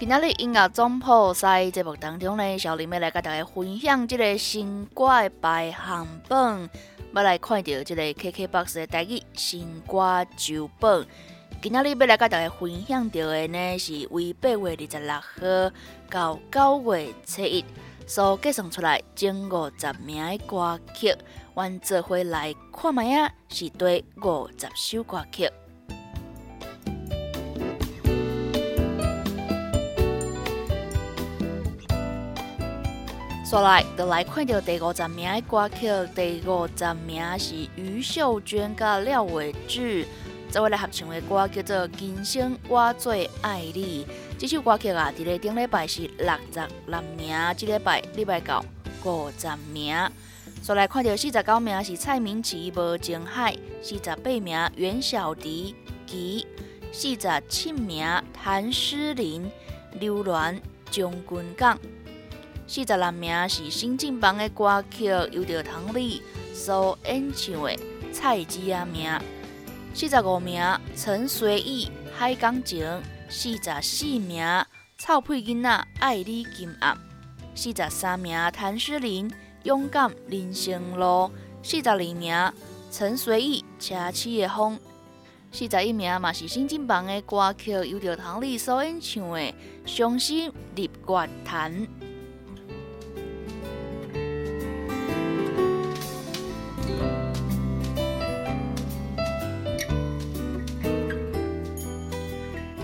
今日音乐总铺在节目当中呢，小林要来甲大家分享这个新歌排行榜，要来看到这个 KKBOX 的台语新歌周榜。今日要来甲大家分享到的呢，是为八月二十六号到九月七日所计算出来前五十名的歌曲，阮做回来看卖啊，是对五十首歌曲。再来，就来看到第五十名的歌曲。第五十名是余秀娟甲廖伟志做位来合唱的歌，叫做《今生我最爱你》。这首歌曲啊，伫咧顶礼拜是六十六名，这礼拜礼拜到五十名。再来看到四十九名是蔡明琪《无情海》，四十八名袁小迪《吉》，四十七名谭诗琳《流岚将军港》。四十六名是新进榜的歌曲，由着唐丽所演唱的《菜鸡仔名》。四十五名陈随意《海港情》。四十四名臭屁囡仔爱你今暗。四十三名谭诗琳《勇敢人生路》。四十二名陈随意《车起的风》。四十一名嘛是新进榜的歌曲，由着唐丽所演唱的《伤心入乐坛》。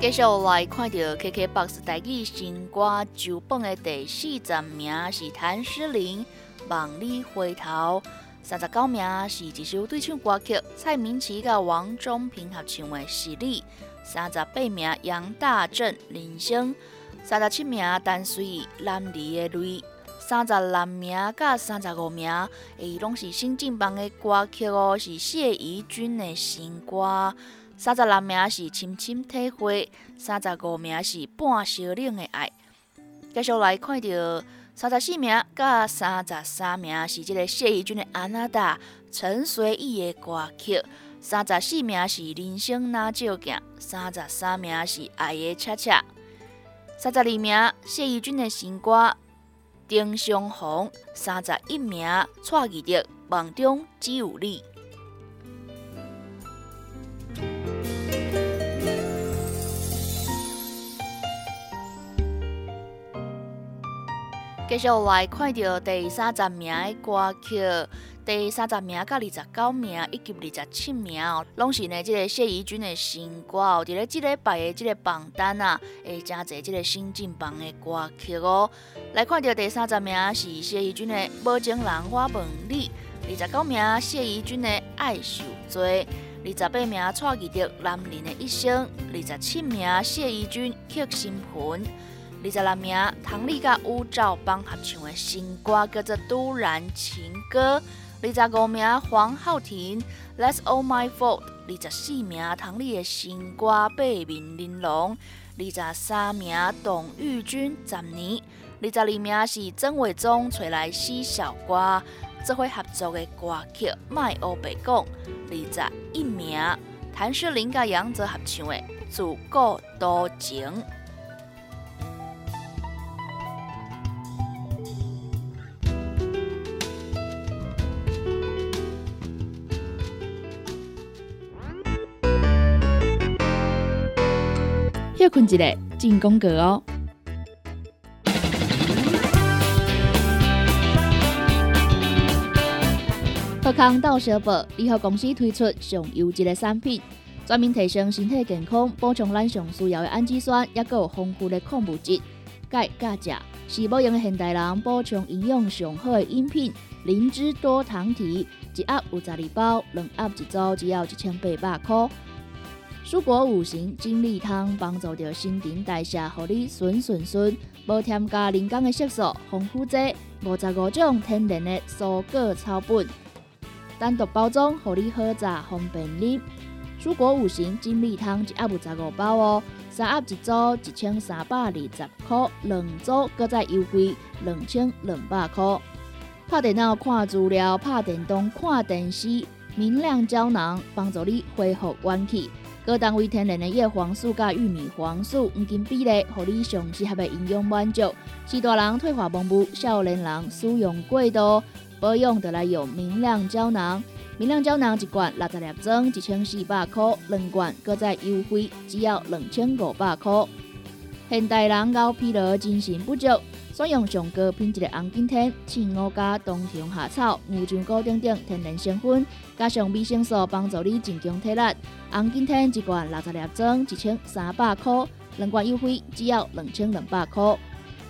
继续来看到 KKBOX 台语新歌周榜的第四十名是谭诗琳《望你回头》，三十九名是一首对唱歌曲，蔡明琪甲王中平合唱的《是你》，三十八名杨大正《人生》，三十七名陈随意《南离的泪》，三十六名甲三十五名，诶，拢是新进榜的歌曲哦，是谢怡君的新歌。三十六名是深深体会，三十五名是半小冷的爱。继续来看到三十四名甲三十三名是这个谢怡君的安娜达，陈随意的歌曲。三十四名是人生哪照镜，三十三名是爱的恰恰。三十二名谢怡君的新歌丁相逢，三十一名蔡依的梦中只有你。继续来看到第三十名的歌曲，第三十名到二十九名以及二十七名，拢是呢，即个谢怡君的新歌哦。伫咧即礼拜的即个榜单啊，会真侪即个新进榜的歌曲哦。来看到第三十名是谢怡君的《无情人我问你》，二十九名谢怡君的《爱受罪》，二十八名蔡依的《男人的一生》，二十七名谢怡君《刻心魂》。二十六名唐丽甲吴兆邦合唱的新歌叫做《突然情歌》，二十五名黄浩庭《That's All My Fault》，二十四名唐丽的新歌《八面玲珑》，二十三名董玉君《十年》，二十二名是曾伟忠找来四小瓜。这回合作的歌曲《卖欧白讲》，二十一名谭诗琳甲杨泽合唱的《自古多情》。休困一下，进攻歌哦。福康到小宝，联合公司推出上优质的产品，专门提升身体健康，补充咱上需要的氨基酸，也有丰富的矿物质。钙、钾、钾，是保养现代人补充营养上好的饮品。灵芝多糖体一盒有十二包，两盒一组只要一千八百块。蔬果五行精力汤帮助着新陈代谢，互你顺顺顺，无添加人工的色素、防腐剂，五十五种天然的蔬果草本，单独包装，互你好榨方便饮。蔬果五行精力汤一盒有十五包哦，三盒一组一千三百二十块，两组搁再优惠两千两百块。拍电脑看资料，拍电动看电视，明亮胶囊帮助你恢复元气。各单位天然的叶黄素加玉米黄素黄金比例，互你上适合的营养满足。是大人退化蒙雾，少年人使用过度，保养得来用明亮胶囊。明亮胶囊一罐六十粒装，一千四百块；两罐各再优惠，只要两千五百块。现代人熬疲劳、精神不足。选用上高品质的红景天、青乌加、冬虫夏草、牛樟菇等等天然成分，加上维生素，帮助你增强体力。红景天一罐六十粒装，一千三百块，两罐优惠只要两千两百块。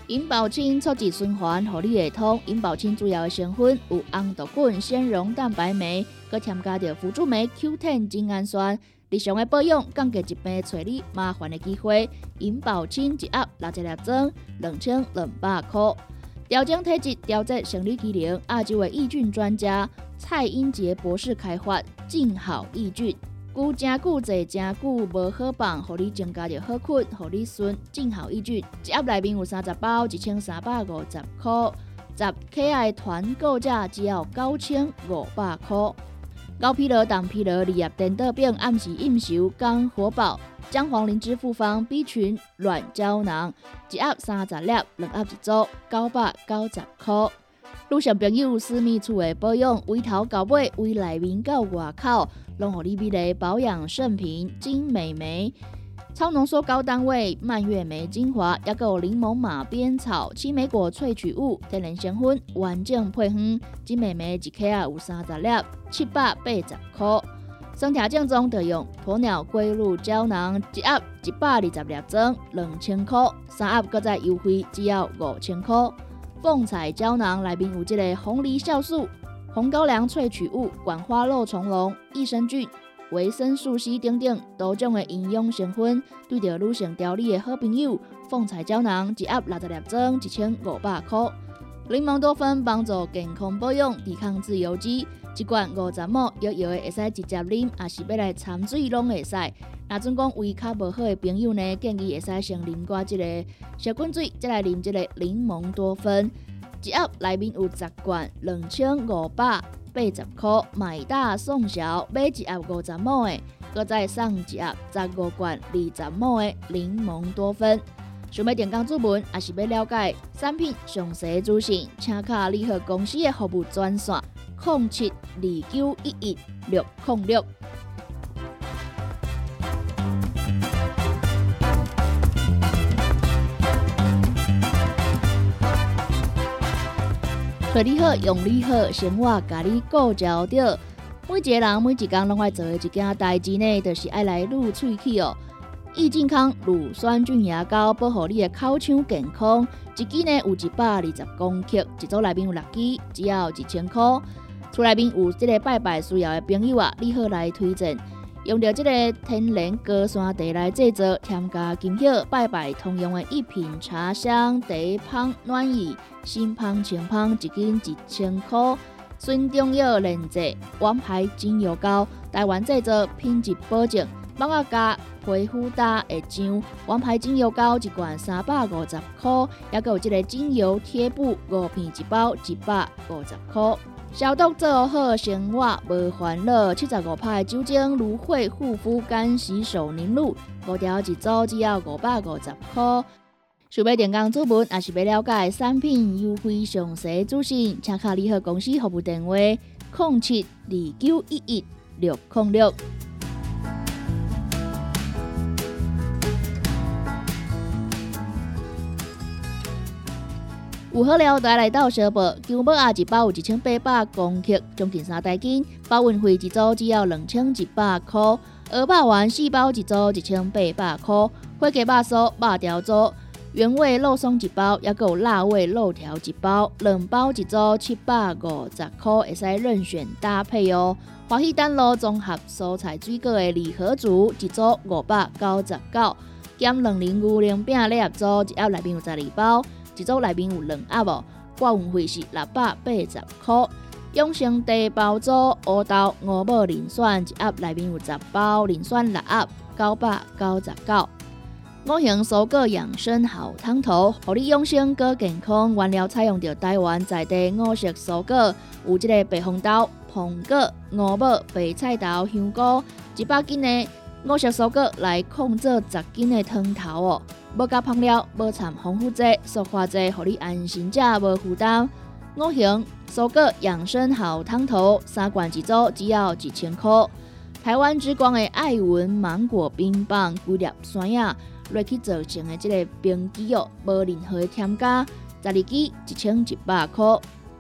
银保清促进循环，让你会通。银保清主要的成分有红豆根、纤溶蛋白酶，佮添加着辅助酶 Q10 精氨酸。日常的保养，降低疾病找你麻烦的机会。银保清一盒六十粒装，两千两百块。调整体质、调节生理机能，亚洲的益菌专家蔡英杰博士开发静好益菌，久真久坐真久无好放，互你增加着好困，互你顺。静好益菌一盒内面有三十包，一千三百五十块。十 K I 团购价只要九千五百块。高疲劳、党疲劳、利亚电豆饼、暗时应酬、刚火爆、姜黄灵芝复方 B 群软胶囊，一盒三十粒，两盒一组，九百九十块。路上朋友私密处的保养，从头到尾，从内面到外口，拢互你美丽保养圣品金美眉。超浓缩高单位蔓越莓精华，也有柠檬马鞭草、青梅果萃取物、天然成分，完整配方。金美眉一克啊有三十粒，七百八十块。生条正宗的用鸵鸟龟鹿胶囊，一盒一百二十粒装，两千块。三盒搁再优惠，只要五千块。凤彩胶囊内面有这个红梨酵素、红高粱萃取物、管花肉虫龙、益生菌。维生素 C 等等多种的营养成分，对着女性调理的好朋友，凤彩胶囊一盒六十粒装，一千五百块。柠檬多酚帮助健康保养，抵抗自由基，一罐五十毫摇摇的会使直接啉，也是要来掺水拢会使。若准讲胃较无好的朋友呢，建议会使先啉寡即个小滚水，再来啉即个柠檬多酚。一盒内面有十罐，两千五百。八十块买大送小，买一盒五十毛的，搁再送一盒十五罐二十毛的柠檬多酚。想要点关注文，还是要了解产品详细资讯，请卡联合公司的服务专线：零七二九一一六零六。对你好，用你好，生活甲你顾焦着。每一个人每一工拢爱做的一件代志呢，就是爱来撸喙齿哦。益健康乳酸菌牙膏，保护你的口腔健康。一支呢有一百二十公克，一组内面有六支，只要一千块。厝内面有这个拜拜需要的朋友啊，你好来推荐。用着这个天然高山茶来制作，添加金叶拜拜通用的一品茶香茶香暖意，新香清香一斤一千块。纯中药炼制，王牌精油膏，台湾制作，品质保证。帮我加皮肤打的酱，王牌精油膏一罐三百五十块，还有这个精油贴布五片一包，一百五十块。消毒做好，生活无烦恼。七十五派酒精芦荟护肤干洗手凝露，五条一组只要五百五十块。想要电工主文，也是要了解产品优惠详细资讯，请卡联合公司服务电话：零七二九一一六零六。有好料带来到小宝，姜母鸭一包有一千八百公克，将近三袋斤，包运费一组只要两千一百块。鹅肉丸四包一组一千八百块，火鸡肉酥、肉条酥、原味肉松一包，也有辣味肉条一包，两包一组七百五十块，会使任选搭配哦。华喜丹路综合蔬菜水果的礼盒组一组五百九十九，减两零牛零饼礼盒组一盒内面有十二包，一组内面有两盒哦。挂运费是六百八十块。永生地包组乌豆五宝磷酸一盒内面有十包，磷酸六盒九百九十九。五行蔬果养生好汤头，互你养生更健康。原料采用着台湾在地五色蔬果，有即个白红豆、红果、五宝、白菜头、香菇，一百斤的五色蔬果来控制十斤的汤头哦。无加香料，无掺防腐剂、塑化剂，互你安心食，无负担。五行蔬果养生好汤头，三罐一组，只要一千块。台湾之光的爱文芒果冰棒，规粒酸呀。落去做成的这个冰机哦，无任何的添加，十二支一千一百块。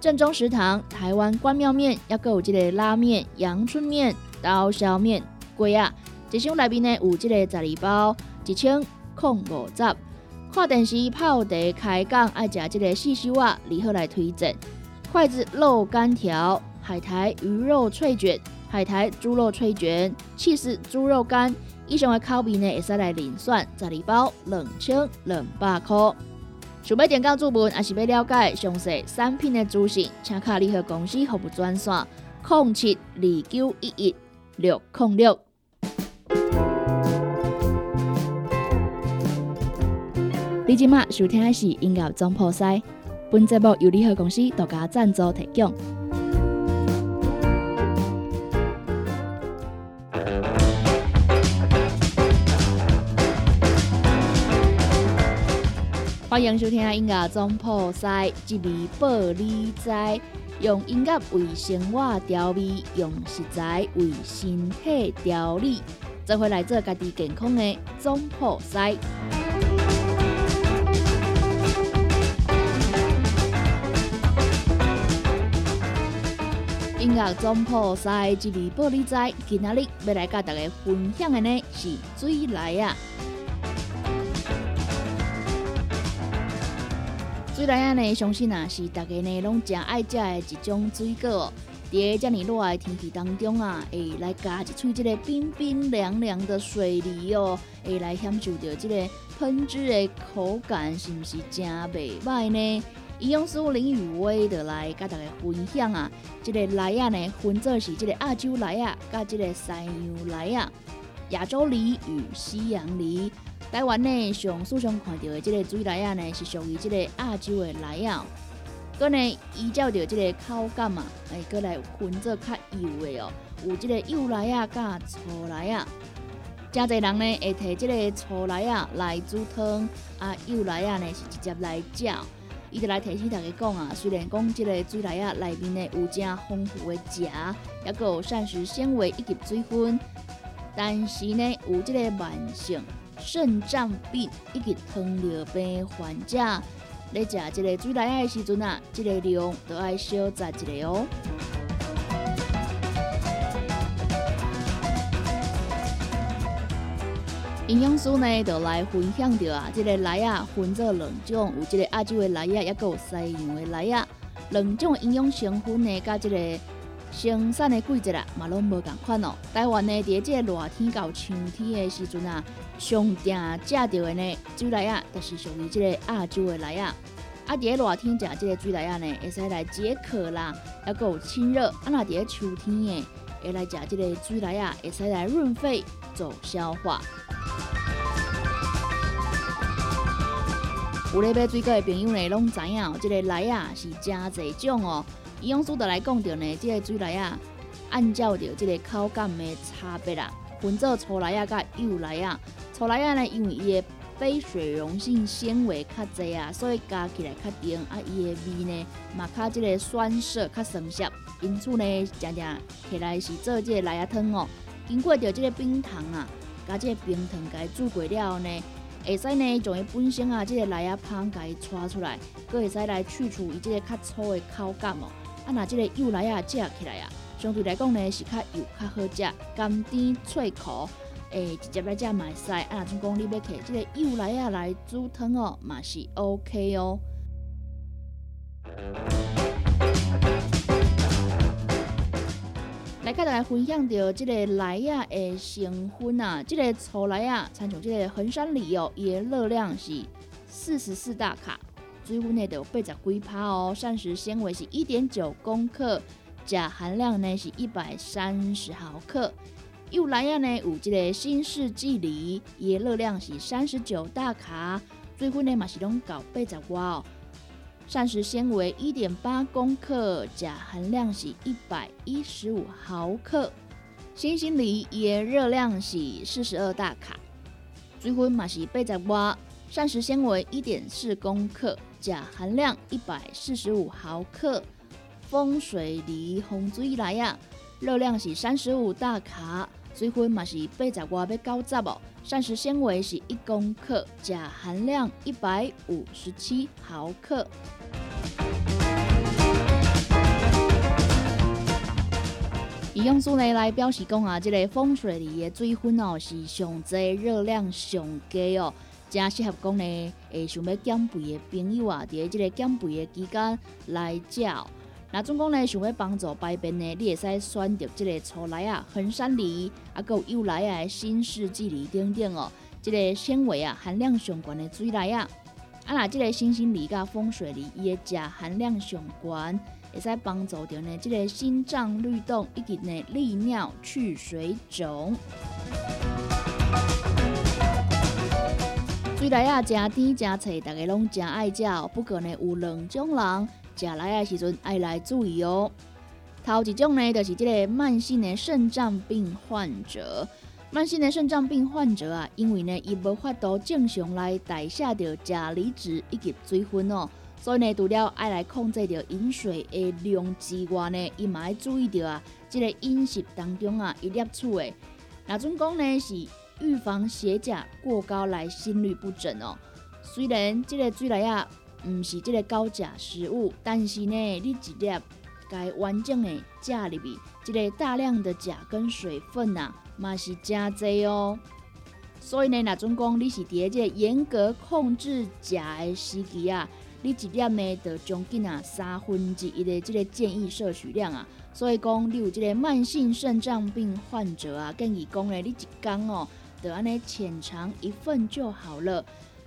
正宗食堂台湾关庙面，也有这个拉面、阳春面、刀削面，贵啊！一箱内面呢有这个十二包，一千空五十。看电视泡茶开讲，爱食这个四修啊，如何来推荐？筷子肉干条、海苔鱼肉脆卷、海苔猪肉脆卷、气势猪肉干。以上的口味呢，会使来零算十二包两千两百块。想要点购注文，还是要了解详细产品的资讯，请卡联合公司服务专线：零七二九一一六零六。你今麦收听的是音乐总破塞，本节目由联合公司独家赞助提供。欢迎收听音乐总破塞，一味保你知，用音乐为生活调味，用食材为身体调理，做回来做家己健康的总破塞。音乐总破塞，一味保你知，今仔日要来甲大家分享的呢是水来啊！水来啊呢，相信啊是大家呢拢真爱食的一种水果哦。伫遮尼热的天气当中啊，会来加一喙这个冰冰凉凉的水梨哦，会来享受到这个喷汁的口感，是毋是真袂歹呢？营养师林雨薇就来甲大家分享啊，这个梨啊呢，分作是这个亚洲梨啊，甲这个西洋梨啊，亚洲梨与西洋梨。台湾呢，上书上看到的这个水梨啊呢，是属于这个亚洲的梨啊。佮呢，依照着这个口感嘛，哎，佮来分做较幼的哦，有这个幼梨啊，甲粗梨啊。真侪人呢，会摕这个粗梨啊来煮汤，啊，幼梨啊呢是直接来炒。伊就来提醒大家讲啊，虽然讲这个水梨啊内面呢有真丰富的钾，也有膳食纤维以及水分，但是呢有这个慢性。肾脏病以及糖尿病患者，咧食这个水梨的时阵啊，这个量都要少食一个哦。营养师呢，就来分享着啊，这个梨啊分做两种，有这个亚洲的梨啊，也有西洋的梨啊，两种营养成分呢，甲这个生产的季节啊，嘛拢无共款哦。台湾呢，伫这个热天到秋天的时阵啊。上常食到的呢，水梨啊，就是属于这个亚洲的梨啊。啊，伫咧热天食这个水梨啊呢，会使来解渴啦，还有清热。啊，那伫咧秋天诶，会来食这个水梨啊，会使来润肺、助消化。有咧买水果的朋友呢，拢知影，这个梨啊是真侪种哦。营养师都来讲着呢，这个水梨啊，按照着这个口感的差别啦，分做粗梨啊、甲幼梨啊。粗梨啊呢，因为伊的非水溶性纤维较济啊，所以加起来较甜啊，伊的味呢嘛较即个酸涩较生涩，因此呢常常起来是做即个梨仔汤哦。经过着即个冰糖啊，加即个冰糖甲煮过了后呢，会使呢从伊本身啊即个梨仔香甲伊搓出来，佫会使来去除伊即个较粗的口感哦。啊，那即个幼梨啊食起来啊，相对来讲呢是较油较好食，甘甜脆口。诶，直接来食买使。啊，总讲你要摕即个柚来啊来煮汤哦，嘛是 OK 哦。来，甲大家分享到这个来啊的成分啊，这个粗来啊，参像即个衡山梨哦，伊的热量是四十四大卡，水分呢有八十几趴哦，膳食纤维是一点九公克，钾含量呢是一百三十毫克。又来啊呢有这个新世纪梨，伊的热量是三十九大卡，水分呢嘛是拢到八十外哦。膳食纤维一点八公克，钾含量是一百一十五毫克。星星梨也热量是四十二大卡，水分嘛是八十瓦，膳食纤维一点四公克，钾含量一百四十五毫克。风水梨红水来呀，热量是三十五大卡。水分嘛是八十外要九十哦，膳食纤维是一公克，钾含量一百五十七毫克。营养素呢来表示讲啊，这个风水里的水分哦是上济热量上低哦，正适合讲呢，会想要减肥的朋友啊，伫这个减肥的期间来食。那总共呢，想要帮助排便呢，你会使选择这个粗来啊、衡山梨啊，有幼来啊、新世纪梨等等哦。这个纤维啊含量上高的水来啊，啊那这个星星梨甲风水梨伊的钾含量上高，会使帮助着呢这个心脏律动以及呢利尿去水肿。水来啊，真甜真脆，大家拢真爱食。不过呢，有两种人。食来的时阵爱来注意哦。头一种呢，就是这个慢性的肾脏病患者。慢性的肾脏病患者啊，因为呢，伊无法度正常来代谢着钾离子以及水分哦，所以呢，除了爱来控制着饮水的量之外呢，伊嘛要注意着啊，这个饮食当中啊，一摄取的。那总讲呢，是预防血钾过高来心律不整哦。虽然这个水来啊。毋是即个高钾食物，但是呢，你一粒该完整的食入去，即个大量的钾跟水分呐，嘛是真济哦。所以呢，若总讲你是伫即个严格控制钾的时期啊，你一粒呢，就将近啊三分之一的即个建议摄取量啊。所以讲，你有即个慢性肾脏病患者啊，建议讲呢，你一天哦，就安尼浅尝一份就好了。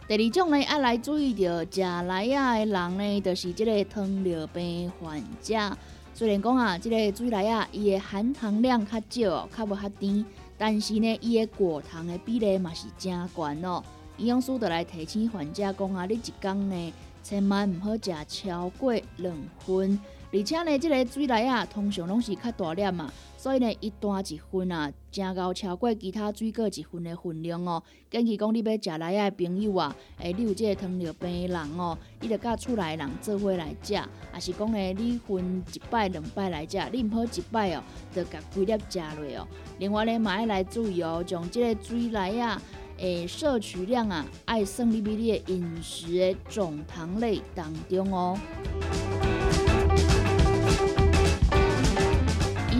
第二种呢，爱来注意着食来啊的人呢，就是即个糖尿病患者。虽然讲啊，即个水来啊，伊的含糖量较少，较无较甜，但是呢，伊的果糖的比例嘛是真高哦。营养师就来提醒患者讲啊，你一天呢，千万毋好食超过两份。而且呢，即个水来啊，通常拢是较大粒嘛。所以呢，一单一份啊，正够超过其他水果一份的分量哦。建议讲你要食来的朋友啊，诶，你有这个糖尿病的人哦，你着甲厝内人做伙来食，也是讲呢，你分一摆两摆来食，你毋好一摆哦，就甲规粒食落哦。另外呢，嘛要来注意哦，从这个水来啊，诶，摄取量啊，爱算入去你的饮食的总糖类当中哦。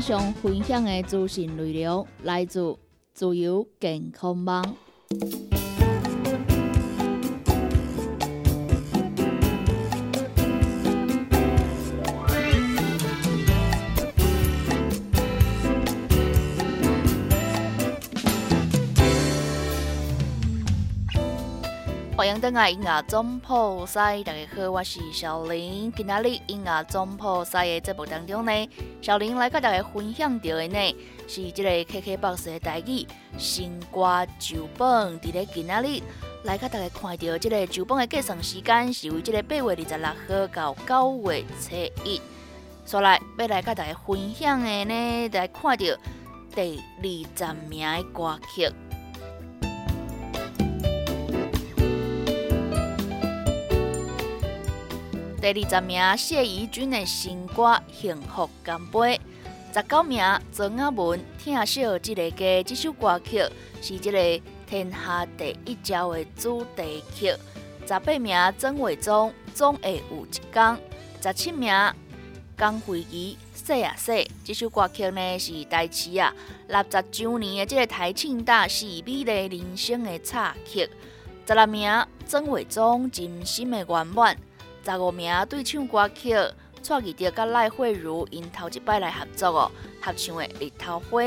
上分享的资讯内容来自自由健康网。迎登来音乐总铺赛，大家好，我是小林。今仔日音乐总铺赛的节目当中呢，小林来跟大家分享到的呢，是这个 KKBOX 的台语新歌九本。伫咧今仔日来跟大家看到这个九本的计算时间是为这个八月二十六号到九月初一。所来要来跟大家分享的呢，来看到第二十名的歌曲。第二十名谢怡君的新歌《幸福干杯》，十九名曾阿文《听小这个歌》这首歌曲是这个天下第一招的主题曲。十八名曾伟忠总会有一天，十七名江惠仪说啊说，这首歌曲呢是台词啊六十周年的这个台庆大戏《美丽人生》的插曲。十六名曾伟忠真心的圆满，十五名对唱歌曲蔡依德甲赖慧茹因头一摆来合作哦，合唱的《日头花》。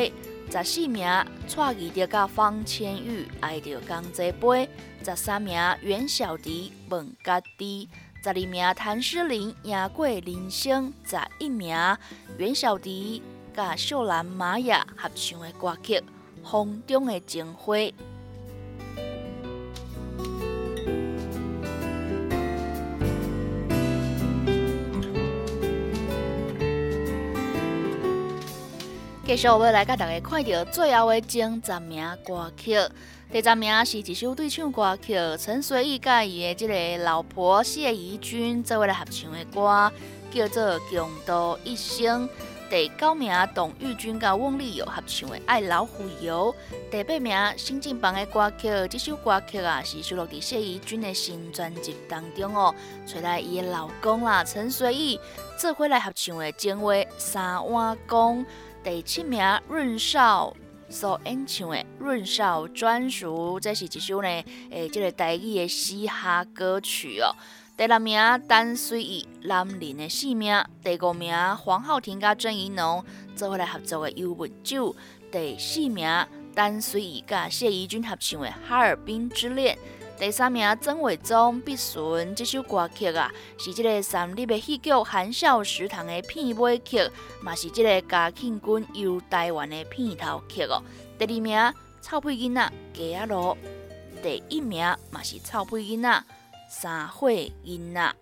十四名蔡依德甲方千玉爱着江浙杯。十三名袁小迪问家己。十二名谭诗玲赢过人生。十一名袁小迪甲秀兰玛雅合唱的歌曲《风中的情花》。继续要来甲大家看到最后的前十名歌曲，第十名是一首对唱歌曲，陈随意甲伊的即个老婆谢怡君做为来合唱的歌，叫做《共度一生》。第九名董玉君甲翁立友合唱的《爱老虎油》。第八名新进榜的歌曲，这首歌曲啊是收录伫谢怡君的新专辑当中哦，找来伊的老公啦陈随意做回来合唱的《情话三碗公》。第七名润少所演唱的润少专属，这是一首呢，诶，这个台语的嘻哈歌曲哦。第六名单随意男人的性命，第五名黄浩庭甲郑怡农做伙来合作的《幽默酒》，第四名单随意甲谢怡君合唱的《哈尔滨之恋》。第三名曾伟忠《必顺》这首歌曲啊，是这个三立的戏剧《含笑食堂》的片尾曲，嘛是这个嘉庆君游台湾的片头曲哦。第二名臭屁囡仔鸡仔路，第一名嘛是臭屁囡仔三岁囡仔。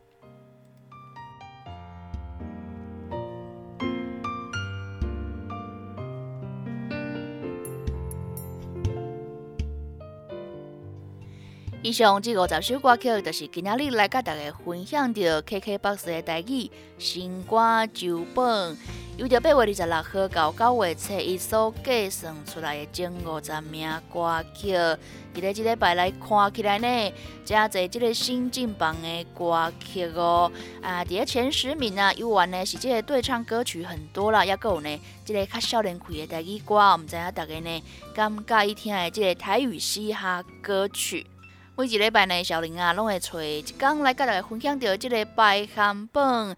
以上这五十首歌曲，就是今仔日来甲大家分享到 KKBOX 的台语新歌周本，由着八月二十六号到九月初一所计算出来的前五十名歌曲，伫咧即礼拜来看起来呢，加在即个新进榜的歌曲哦，啊，伫咧前十名啊，有完呢是即个对唱歌曲很多啦，也有呢即个较少年开的台语歌，毋知影大家呢敢介意听的即个台语嘻哈歌曲。每一礼拜呢，小林啊，拢会找一工来甲大家分享到即个排行榜。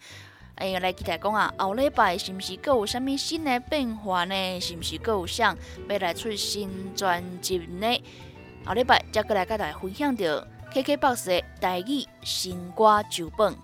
哎呀，来期待讲啊，后礼拜是毋是阁有啥物新的变化呢？是毋是阁有想要来出新专辑呢？后礼拜再过来甲大家分享到 KKBOX 的台语新歌旧本。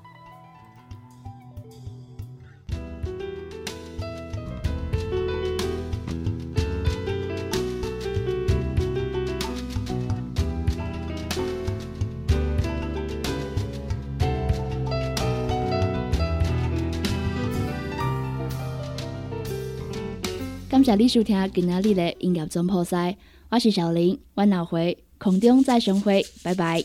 感谢你收听今仔日的音乐总破赛，我是小林，我下回空中再相会，拜拜。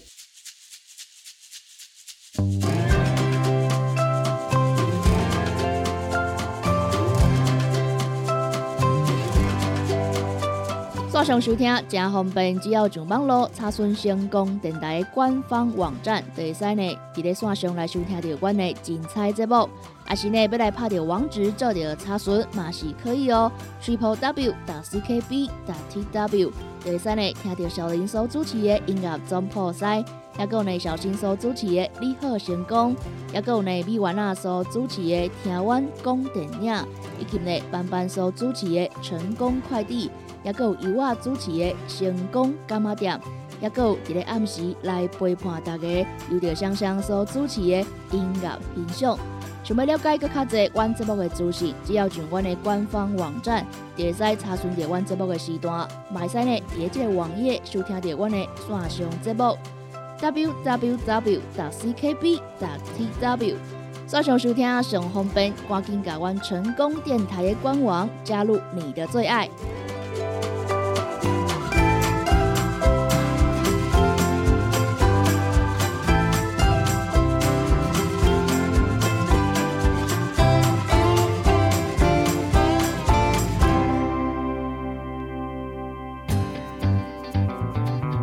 线上收听正方便，只要上网络查询成功电台官方网站，就会使呢，伫咧线上来收听到阮的精彩节目。也是呢，要来拍条网址做条查询嘛是可以哦。Triple W 打 C K B 打 T W，就会使呢，听到小林所主持的音乐总破塞，也有呢小新所主持的你好成功，也有呢米丸啊所主持的听阮讲电影，以及呢班班所主持的成功快递。也有由我主持的成功干妈店，也有一个暗时来陪伴大家，由着香香所主持的音乐欣赏。想要了解更较侪阮节目的资讯，只要上阮的官方网站，就会使查询到阮节目的时段。买使呢，伫即个网页收听到阮的线上节目：www. ckb. tw。线上收听上方便，赶紧加阮成功电台的官网，加入你的最爱。